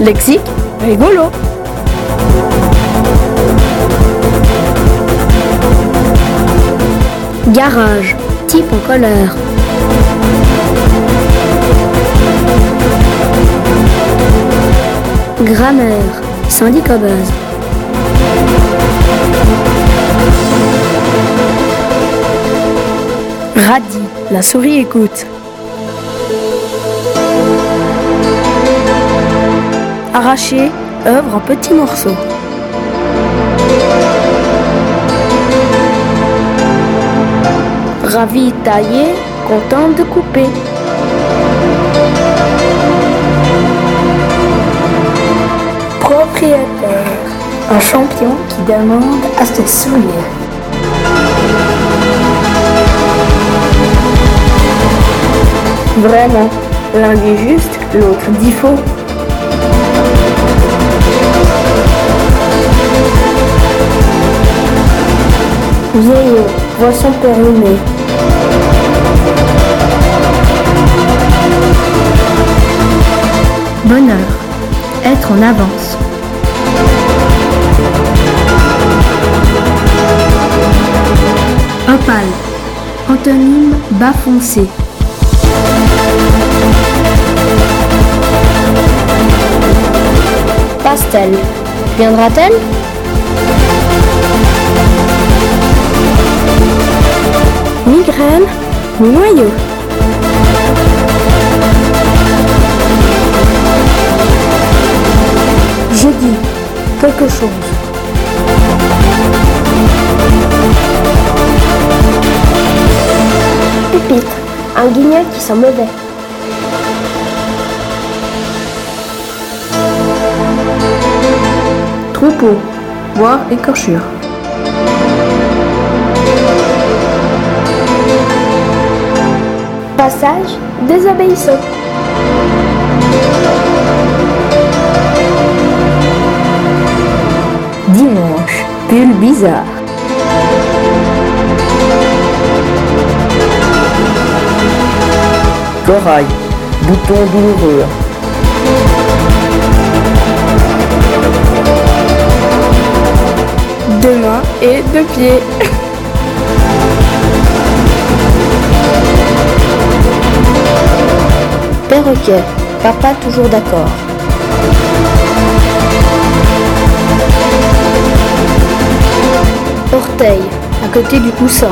Lexique, rigolo. Garage, type en colère. Grammaire, syndicat base. Radis, la souris écoute. Arraché, œuvre en petits morceaux. Ravi taillé, content de couper. Propriétaire, un champion qui demande à se sourire. Vraiment, l'un dit juste, l'autre dit faux. Vieillot, boisson périmée. Bonheur, être en avance. Opale, antonyme bas foncé. Pastel. Viendra-t-elle? Noyau. Je dis quelque chose. Pupitre. Un guignol qui sent mauvais. Troupeau, voire écorchure. Désobéissant. Dimanche, pull bizarre. Corail, bouton douloureux. Deux mains et deux pieds. Papa toujours d'accord. Orteil. À côté du coussin.